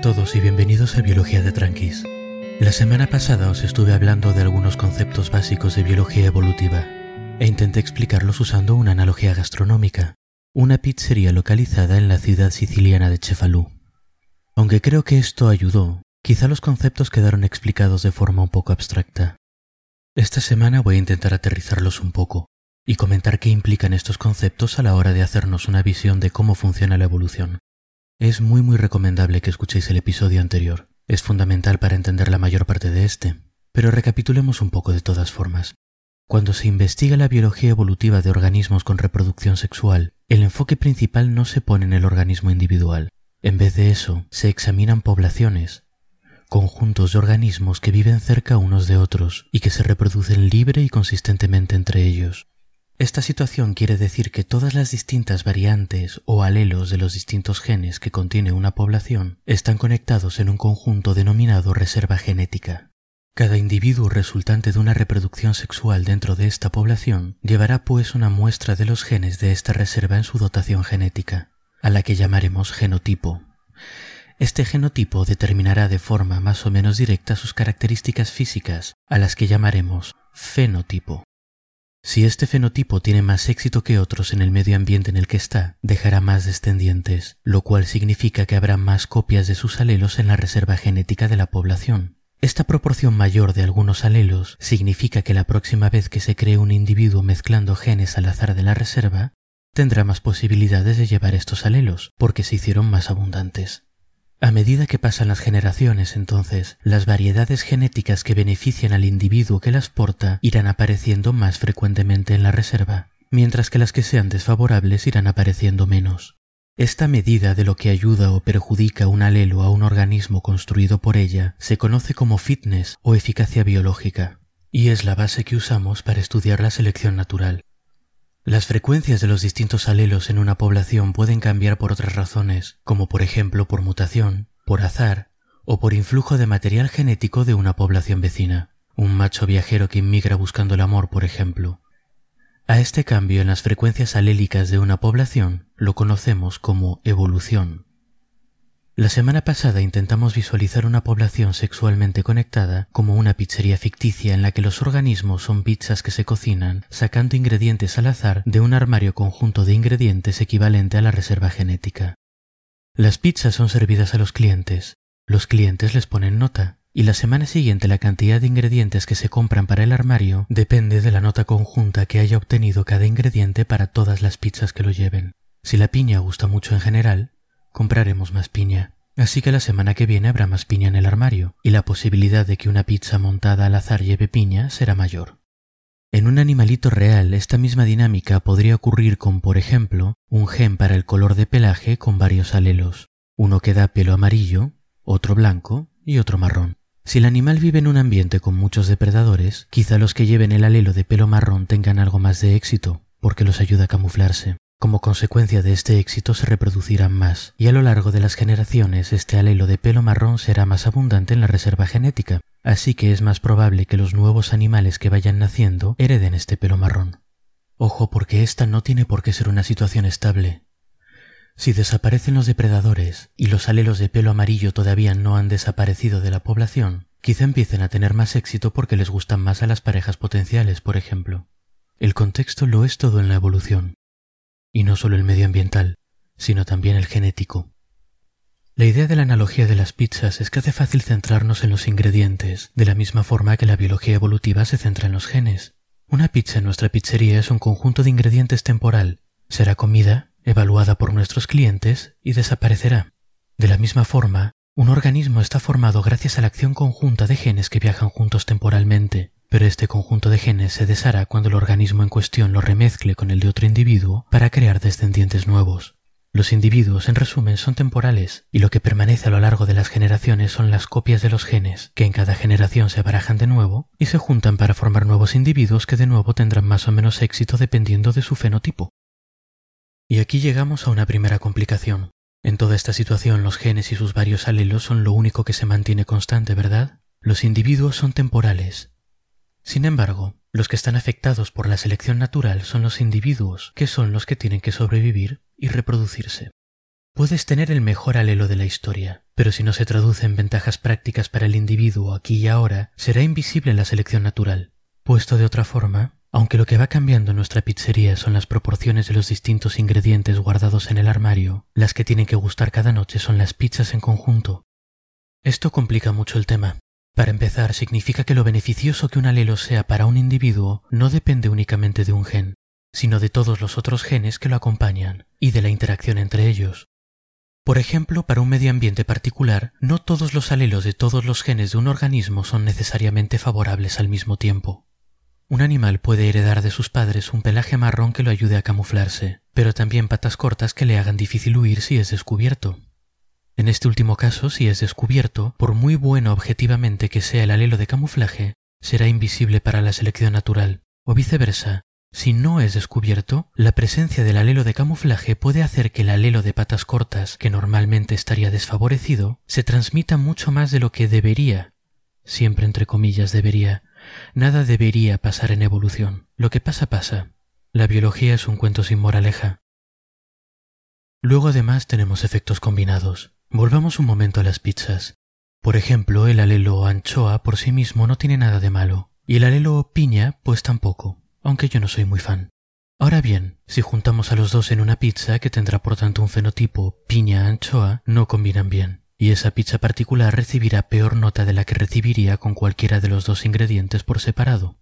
a todos y bienvenidos a Biología de Tranquis. La semana pasada os estuve hablando de algunos conceptos básicos de biología evolutiva e intenté explicarlos usando una analogía gastronómica, una pizzería localizada en la ciudad siciliana de Cefalú. Aunque creo que esto ayudó, quizá los conceptos quedaron explicados de forma un poco abstracta. Esta semana voy a intentar aterrizarlos un poco y comentar qué implican estos conceptos a la hora de hacernos una visión de cómo funciona la evolución. Es muy muy recomendable que escuchéis el episodio anterior. Es fundamental para entender la mayor parte de este. Pero recapitulemos un poco de todas formas. Cuando se investiga la biología evolutiva de organismos con reproducción sexual, el enfoque principal no se pone en el organismo individual. En vez de eso, se examinan poblaciones, conjuntos de organismos que viven cerca unos de otros y que se reproducen libre y consistentemente entre ellos. Esta situación quiere decir que todas las distintas variantes o alelos de los distintos genes que contiene una población están conectados en un conjunto denominado reserva genética. Cada individuo resultante de una reproducción sexual dentro de esta población llevará pues una muestra de los genes de esta reserva en su dotación genética, a la que llamaremos genotipo. Este genotipo determinará de forma más o menos directa sus características físicas, a las que llamaremos fenotipo. Si este fenotipo tiene más éxito que otros en el medio ambiente en el que está, dejará más descendientes, lo cual significa que habrá más copias de sus alelos en la reserva genética de la población. Esta proporción mayor de algunos alelos significa que la próxima vez que se cree un individuo mezclando genes al azar de la reserva, tendrá más posibilidades de llevar estos alelos, porque se hicieron más abundantes. A medida que pasan las generaciones, entonces, las variedades genéticas que benefician al individuo que las porta irán apareciendo más frecuentemente en la reserva, mientras que las que sean desfavorables irán apareciendo menos. Esta medida de lo que ayuda o perjudica un alelo a un organismo construido por ella se conoce como fitness o eficacia biológica, y es la base que usamos para estudiar la selección natural. Las frecuencias de los distintos alelos en una población pueden cambiar por otras razones, como por ejemplo por mutación, por azar o por influjo de material genético de una población vecina, un macho viajero que inmigra buscando el amor, por ejemplo. A este cambio en las frecuencias alélicas de una población lo conocemos como evolución. La semana pasada intentamos visualizar una población sexualmente conectada como una pizzería ficticia en la que los organismos son pizzas que se cocinan sacando ingredientes al azar de un armario conjunto de ingredientes equivalente a la reserva genética. Las pizzas son servidas a los clientes, los clientes les ponen nota, y la semana siguiente la cantidad de ingredientes que se compran para el armario depende de la nota conjunta que haya obtenido cada ingrediente para todas las pizzas que lo lleven. Si la piña gusta mucho en general, compraremos más piña. Así que la semana que viene habrá más piña en el armario, y la posibilidad de que una pizza montada al azar lleve piña será mayor. En un animalito real esta misma dinámica podría ocurrir con, por ejemplo, un gen para el color de pelaje con varios alelos, uno que da pelo amarillo, otro blanco y otro marrón. Si el animal vive en un ambiente con muchos depredadores, quizá los que lleven el alelo de pelo marrón tengan algo más de éxito, porque los ayuda a camuflarse. Como consecuencia de este éxito se reproducirán más, y a lo largo de las generaciones este alelo de pelo marrón será más abundante en la reserva genética, así que es más probable que los nuevos animales que vayan naciendo hereden este pelo marrón. Ojo porque esta no tiene por qué ser una situación estable. Si desaparecen los depredadores y los alelos de pelo amarillo todavía no han desaparecido de la población, quizá empiecen a tener más éxito porque les gustan más a las parejas potenciales, por ejemplo. El contexto lo es todo en la evolución y no solo el medioambiental, sino también el genético. La idea de la analogía de las pizzas es que hace fácil centrarnos en los ingredientes, de la misma forma que la biología evolutiva se centra en los genes. Una pizza en nuestra pizzería es un conjunto de ingredientes temporal. Será comida, evaluada por nuestros clientes y desaparecerá. De la misma forma, un organismo está formado gracias a la acción conjunta de genes que viajan juntos temporalmente, pero este conjunto de genes se deshará cuando el organismo en cuestión lo remezcle con el de otro individuo para crear descendientes nuevos. Los individuos, en resumen, son temporales, y lo que permanece a lo largo de las generaciones son las copias de los genes, que en cada generación se barajan de nuevo y se juntan para formar nuevos individuos que de nuevo tendrán más o menos éxito dependiendo de su fenotipo. Y aquí llegamos a una primera complicación. En toda esta situación los genes y sus varios alelos son lo único que se mantiene constante, ¿verdad? Los individuos son temporales, sin embargo, los que están afectados por la selección natural son los individuos, que son los que tienen que sobrevivir y reproducirse. Puedes tener el mejor alelo de la historia, pero si no se traduce en ventajas prácticas para el individuo aquí y ahora, será invisible la selección natural. Puesto de otra forma, aunque lo que va cambiando en nuestra pizzería son las proporciones de los distintos ingredientes guardados en el armario, las que tienen que gustar cada noche son las pizzas en conjunto. Esto complica mucho el tema. Para empezar, significa que lo beneficioso que un alelo sea para un individuo no depende únicamente de un gen, sino de todos los otros genes que lo acompañan y de la interacción entre ellos. Por ejemplo, para un medio ambiente particular, no todos los alelos de todos los genes de un organismo son necesariamente favorables al mismo tiempo. Un animal puede heredar de sus padres un pelaje marrón que lo ayude a camuflarse, pero también patas cortas que le hagan difícil huir si es descubierto. En este último caso, si es descubierto, por muy bueno objetivamente que sea el alelo de camuflaje, será invisible para la selección natural, o viceversa. Si no es descubierto, la presencia del alelo de camuflaje puede hacer que el alelo de patas cortas, que normalmente estaría desfavorecido, se transmita mucho más de lo que debería. Siempre entre comillas debería, Nada debería pasar en evolución. Lo que pasa pasa. La biología es un cuento sin moraleja. Luego además tenemos efectos combinados. Volvamos un momento a las pizzas. Por ejemplo, el alelo anchoa por sí mismo no tiene nada de malo, y el alelo piña pues tampoco, aunque yo no soy muy fan. Ahora bien, si juntamos a los dos en una pizza que tendrá por tanto un fenotipo piña-anchoa, no combinan bien y esa pizza particular recibirá peor nota de la que recibiría con cualquiera de los dos ingredientes por separado.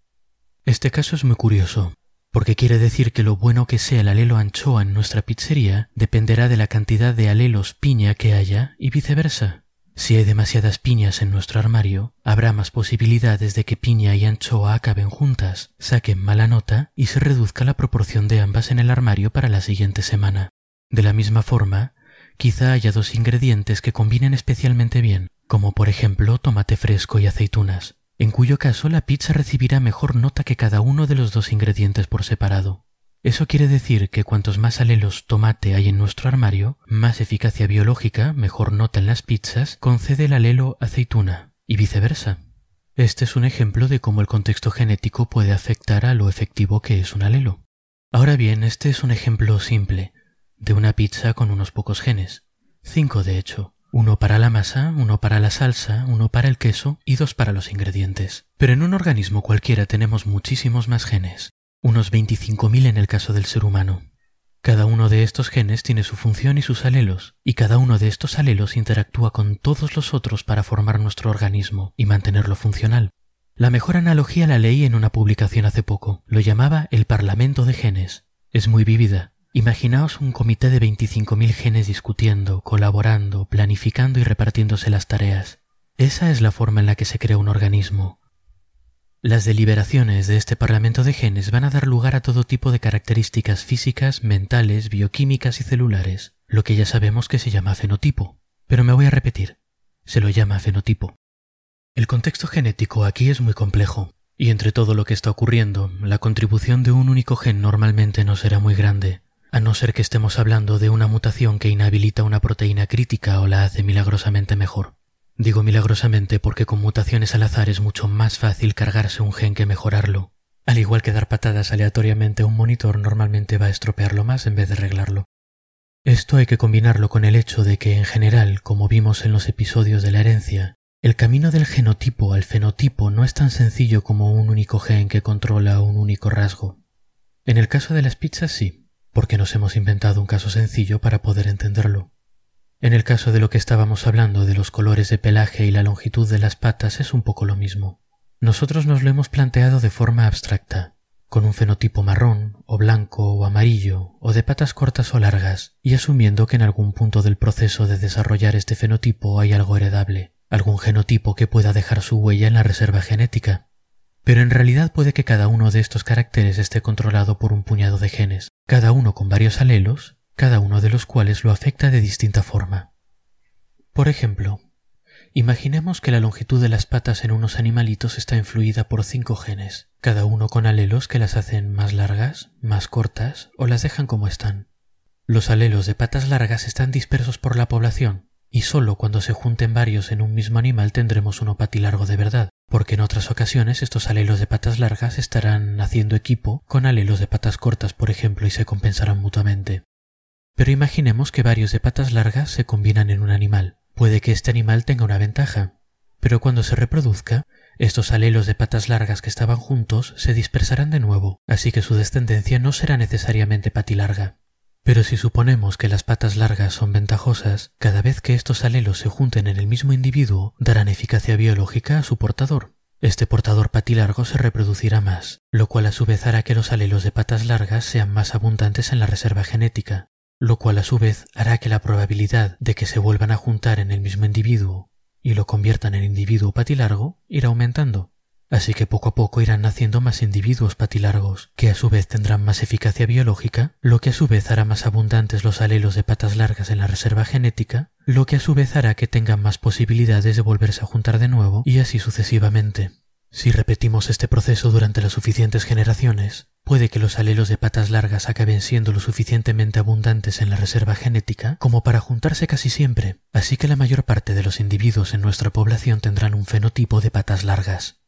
Este caso es muy curioso, porque quiere decir que lo bueno que sea el alelo anchoa en nuestra pizzería dependerá de la cantidad de alelos piña que haya y viceversa. Si hay demasiadas piñas en nuestro armario, habrá más posibilidades de que piña y anchoa acaben juntas, saquen mala nota y se reduzca la proporción de ambas en el armario para la siguiente semana. De la misma forma, Quizá haya dos ingredientes que combinen especialmente bien, como por ejemplo tomate fresco y aceitunas, en cuyo caso la pizza recibirá mejor nota que cada uno de los dos ingredientes por separado. Eso quiere decir que cuantos más alelos tomate hay en nuestro armario, más eficacia biológica, mejor nota en las pizzas, concede el alelo aceituna, y viceversa. Este es un ejemplo de cómo el contexto genético puede afectar a lo efectivo que es un alelo. Ahora bien, este es un ejemplo simple, de una pizza con unos pocos genes. Cinco, de hecho. Uno para la masa, uno para la salsa, uno para el queso y dos para los ingredientes. Pero en un organismo cualquiera tenemos muchísimos más genes, unos 25.000 en el caso del ser humano. Cada uno de estos genes tiene su función y sus alelos, y cada uno de estos alelos interactúa con todos los otros para formar nuestro organismo y mantenerlo funcional. La mejor analogía la leí en una publicación hace poco. Lo llamaba el Parlamento de Genes. Es muy vívida, Imaginaos un comité de 25.000 genes discutiendo, colaborando, planificando y repartiéndose las tareas. Esa es la forma en la que se crea un organismo. Las deliberaciones de este Parlamento de genes van a dar lugar a todo tipo de características físicas, mentales, bioquímicas y celulares, lo que ya sabemos que se llama fenotipo. Pero me voy a repetir, se lo llama fenotipo. El contexto genético aquí es muy complejo, y entre todo lo que está ocurriendo, la contribución de un único gen normalmente no será muy grande, a no ser que estemos hablando de una mutación que inhabilita una proteína crítica o la hace milagrosamente mejor. Digo milagrosamente porque con mutaciones al azar es mucho más fácil cargarse un gen que mejorarlo. Al igual que dar patadas aleatoriamente a un monitor normalmente va a estropearlo más en vez de arreglarlo. Esto hay que combinarlo con el hecho de que en general, como vimos en los episodios de la herencia, el camino del genotipo al fenotipo no es tan sencillo como un único gen que controla un único rasgo. En el caso de las pizzas sí, porque nos hemos inventado un caso sencillo para poder entenderlo. En el caso de lo que estábamos hablando de los colores de pelaje y la longitud de las patas es un poco lo mismo. Nosotros nos lo hemos planteado de forma abstracta, con un fenotipo marrón, o blanco, o amarillo, o de patas cortas o largas, y asumiendo que en algún punto del proceso de desarrollar este fenotipo hay algo heredable, algún genotipo que pueda dejar su huella en la reserva genética. Pero en realidad puede que cada uno de estos caracteres esté controlado por un puñado de genes, cada uno con varios alelos, cada uno de los cuales lo afecta de distinta forma. Por ejemplo, imaginemos que la longitud de las patas en unos animalitos está influida por cinco genes, cada uno con alelos que las hacen más largas, más cortas o las dejan como están. Los alelos de patas largas están dispersos por la población, y sólo cuando se junten varios en un mismo animal tendremos un opatilargo de verdad, porque en otras ocasiones estos alelos de patas largas estarán haciendo equipo con alelos de patas cortas, por ejemplo, y se compensarán mutuamente. Pero imaginemos que varios de patas largas se combinan en un animal. Puede que este animal tenga una ventaja, pero cuando se reproduzca, estos alelos de patas largas que estaban juntos se dispersarán de nuevo, así que su descendencia no será necesariamente patilarga. Pero si suponemos que las patas largas son ventajosas, cada vez que estos alelos se junten en el mismo individuo, darán eficacia biológica a su portador. Este portador patilargo se reproducirá más, lo cual a su vez hará que los alelos de patas largas sean más abundantes en la reserva genética, lo cual a su vez hará que la probabilidad de que se vuelvan a juntar en el mismo individuo y lo conviertan en individuo patilargo irá aumentando. Así que poco a poco irán naciendo más individuos patilargos, que a su vez tendrán más eficacia biológica, lo que a su vez hará más abundantes los alelos de patas largas en la reserva genética, lo que a su vez hará que tengan más posibilidades de volverse a juntar de nuevo y así sucesivamente. Si repetimos este proceso durante las suficientes generaciones, puede que los alelos de patas largas acaben siendo lo suficientemente abundantes en la reserva genética como para juntarse casi siempre, así que la mayor parte de los individuos en nuestra población tendrán un fenotipo de patas largas.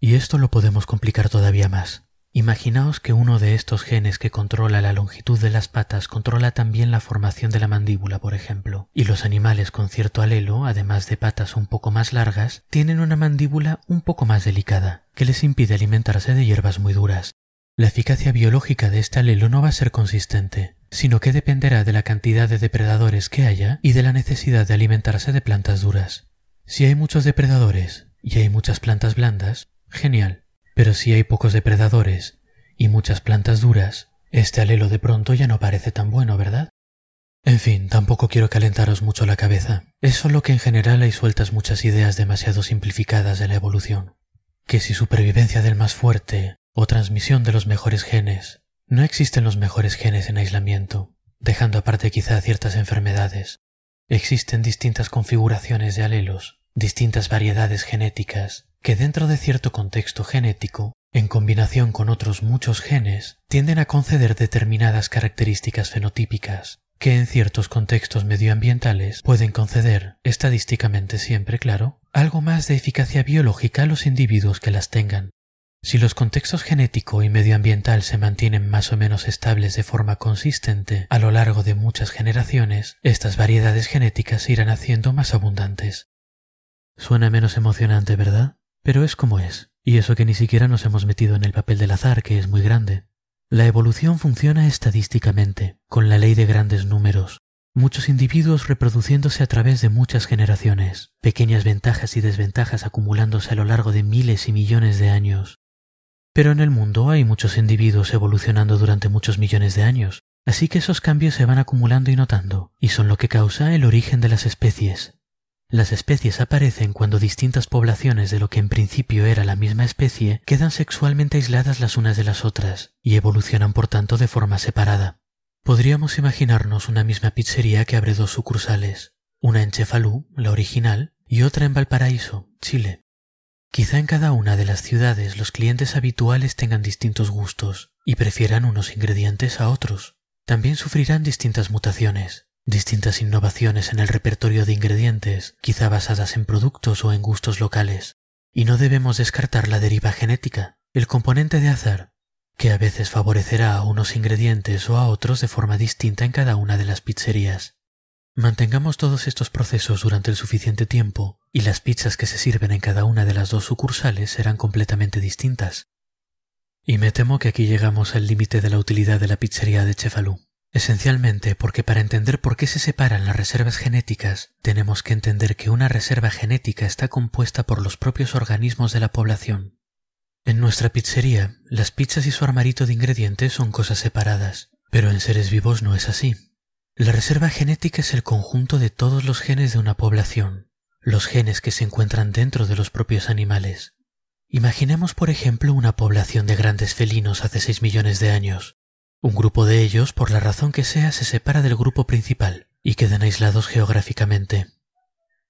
Y esto lo podemos complicar todavía más. Imaginaos que uno de estos genes que controla la longitud de las patas controla también la formación de la mandíbula, por ejemplo, y los animales con cierto alelo, además de patas un poco más largas, tienen una mandíbula un poco más delicada, que les impide alimentarse de hierbas muy duras. La eficacia biológica de este alelo no va a ser consistente, sino que dependerá de la cantidad de depredadores que haya y de la necesidad de alimentarse de plantas duras. Si hay muchos depredadores y hay muchas plantas blandas, genial. Pero si hay pocos depredadores y muchas plantas duras, este alelo de pronto ya no parece tan bueno, ¿verdad? En fin, tampoco quiero calentaros mucho la cabeza. Es solo que en general hay sueltas muchas ideas demasiado simplificadas de la evolución. Que si supervivencia del más fuerte o transmisión de los mejores genes, no existen los mejores genes en aislamiento, dejando aparte quizá ciertas enfermedades. Existen distintas configuraciones de alelos, distintas variedades genéticas, que dentro de cierto contexto genético, en combinación con otros muchos genes, tienden a conceder determinadas características fenotípicas, que en ciertos contextos medioambientales pueden conceder, estadísticamente siempre claro, algo más de eficacia biológica a los individuos que las tengan. Si los contextos genético y medioambiental se mantienen más o menos estables de forma consistente a lo largo de muchas generaciones, estas variedades genéticas irán haciendo más abundantes. Suena menos emocionante, ¿verdad? Pero es como es, y eso que ni siquiera nos hemos metido en el papel del azar, que es muy grande. La evolución funciona estadísticamente, con la ley de grandes números, muchos individuos reproduciéndose a través de muchas generaciones, pequeñas ventajas y desventajas acumulándose a lo largo de miles y millones de años. Pero en el mundo hay muchos individuos evolucionando durante muchos millones de años, así que esos cambios se van acumulando y notando, y son lo que causa el origen de las especies, las especies aparecen cuando distintas poblaciones de lo que en principio era la misma especie quedan sexualmente aisladas las unas de las otras y evolucionan por tanto de forma separada. Podríamos imaginarnos una misma pizzería que abre dos sucursales, una en Chefalú, la original, y otra en Valparaíso, Chile. Quizá en cada una de las ciudades los clientes habituales tengan distintos gustos y prefieran unos ingredientes a otros. También sufrirán distintas mutaciones, distintas innovaciones en el repertorio de ingredientes, quizá basadas en productos o en gustos locales. Y no debemos descartar la deriva genética, el componente de azar, que a veces favorecerá a unos ingredientes o a otros de forma distinta en cada una de las pizzerías. Mantengamos todos estos procesos durante el suficiente tiempo y las pizzas que se sirven en cada una de las dos sucursales serán completamente distintas. Y me temo que aquí llegamos al límite de la utilidad de la pizzería de Chefalú. Esencialmente porque para entender por qué se separan las reservas genéticas, tenemos que entender que una reserva genética está compuesta por los propios organismos de la población. En nuestra pizzería, las pizzas y su armarito de ingredientes son cosas separadas, pero en seres vivos no es así. La reserva genética es el conjunto de todos los genes de una población, los genes que se encuentran dentro de los propios animales. Imaginemos, por ejemplo, una población de grandes felinos hace seis millones de años. Un grupo de ellos, por la razón que sea, se separa del grupo principal y quedan aislados geográficamente.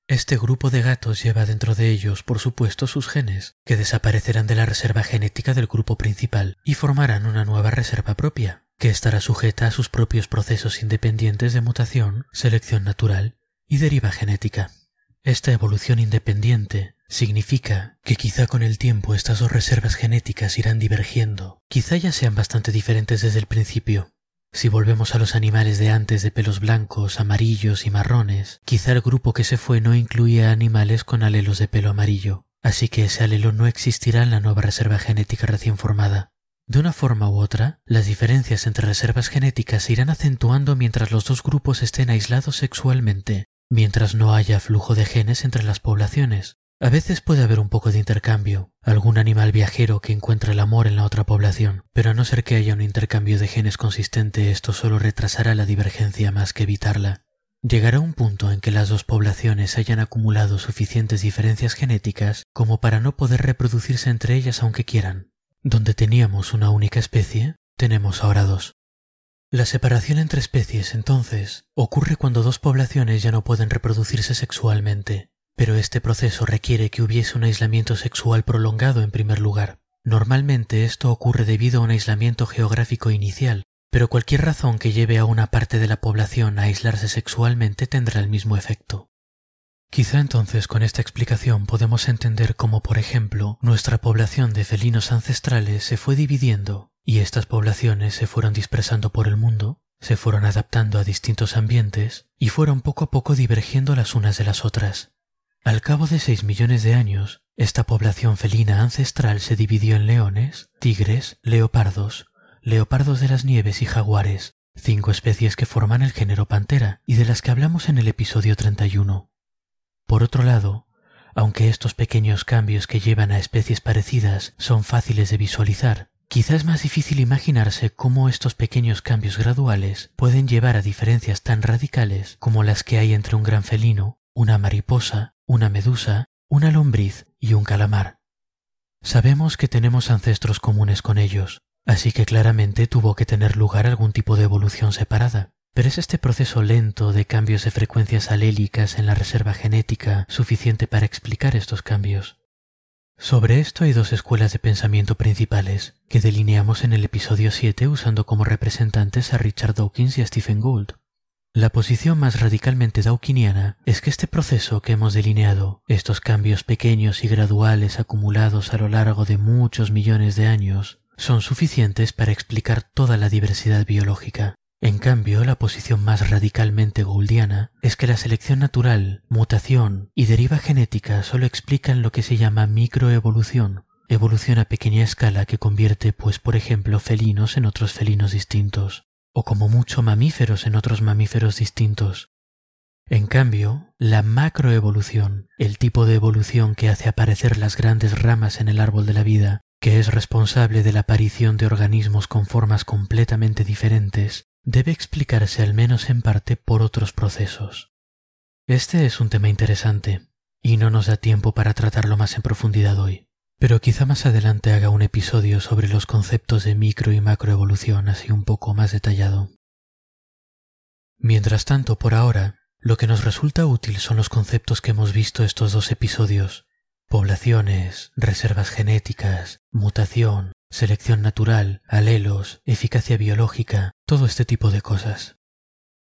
Este grupo de gatos lleva dentro de ellos, por supuesto, sus genes, que desaparecerán de la reserva genética del grupo principal y formarán una nueva reserva propia, que estará sujeta a sus propios procesos independientes de mutación, selección natural y deriva genética. Esta evolución independiente significa que quizá con el tiempo estas dos reservas genéticas irán divergiendo, quizá ya sean bastante diferentes desde el principio, Si volvemos a los animales de antes de pelos blancos, amarillos y marrones, quizá el grupo que se fue no incluía animales con alelos de pelo amarillo, así que ese alelo no existirá en la nueva reserva genética recién formada. De una forma u otra, las diferencias entre reservas genéticas se irán acentuando mientras los dos grupos estén aislados sexualmente, mientras no haya flujo de genes entre las poblaciones. A veces puede haber un poco de intercambio, algún animal viajero que encuentra el amor en la otra población, pero a no ser que haya un intercambio de genes consistente, esto solo retrasará la divergencia más que evitarla. Llegará un punto en que las dos poblaciones hayan acumulado suficientes diferencias genéticas como para no poder reproducirse entre ellas aunque quieran. Donde teníamos una única especie, tenemos ahora dos. La separación entre especies, entonces, ocurre cuando dos poblaciones ya no pueden reproducirse sexualmente, pero este proceso requiere que hubiese un aislamiento sexual prolongado en primer lugar. Normalmente esto ocurre debido a un aislamiento geográfico inicial, pero cualquier razón que lleve a una parte de la población a aislarse sexualmente tendrá el mismo efecto. Quizá entonces con esta explicación podemos entender cómo, por ejemplo, nuestra población de felinos ancestrales se fue dividiendo y estas poblaciones se fueron dispersando por el mundo, se fueron adaptando a distintos ambientes y fueron poco a poco divergiendo las unas de las otras. Al cabo de seis millones de años, esta población felina ancestral se dividió en leones, tigres, leopardos, leopardos de las nieves y jaguares, cinco especies que forman el género Pantera y de las que hablamos en el episodio 31. Por otro lado, aunque estos pequeños cambios que llevan a especies parecidas son fáciles de visualizar, quizás es más difícil imaginarse cómo estos pequeños cambios graduales pueden llevar a diferencias tan radicales como las que hay entre un gran felino, una mariposa una medusa, una lombriz y un calamar. Sabemos que tenemos ancestros comunes con ellos, así que claramente tuvo que tener lugar algún tipo de evolución separada. Pero es este proceso lento de cambios de frecuencias alélicas en la reserva genética suficiente para explicar estos cambios. Sobre esto hay dos escuelas de pensamiento principales, que delineamos en el episodio 7 usando como representantes a Richard Dawkins y a Stephen Gould. La posición más radicalmente dawkiniana es que este proceso que hemos delineado, estos cambios pequeños y graduales acumulados a lo largo de muchos millones de años, son suficientes para explicar toda la diversidad biológica. En cambio, la posición más radicalmente gouldiana es que la selección natural, mutación y deriva genética solo explican lo que se llama microevolución, evolución a pequeña escala que convierte, pues, por ejemplo, felinos en otros felinos distintos o como mucho mamíferos en otros mamíferos distintos. En cambio, la macroevolución, el tipo de evolución que hace aparecer las grandes ramas en el árbol de la vida, que es responsable de la aparición de organismos con formas completamente diferentes, debe explicarse al menos en parte por otros procesos. Este es un tema interesante, y no nos da tiempo para tratarlo más en profundidad hoy. Pero quizá más adelante haga un episodio sobre los conceptos de micro y macroevolución así un poco más detallado. Mientras tanto, por ahora, lo que nos resulta útil son los conceptos que hemos visto estos dos episodios. Poblaciones, reservas genéticas, mutación, selección natural, alelos, eficacia biológica, todo este tipo de cosas.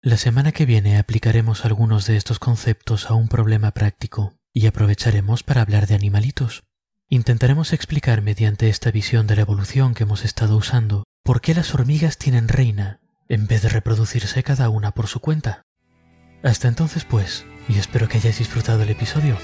La semana que viene aplicaremos algunos de estos conceptos a un problema práctico y aprovecharemos para hablar de animalitos. Intentaremos explicar mediante esta visión de la evolución que hemos estado usando por qué las hormigas tienen reina en vez de reproducirse cada una por su cuenta. Hasta entonces pues, y espero que hayáis disfrutado el episodio.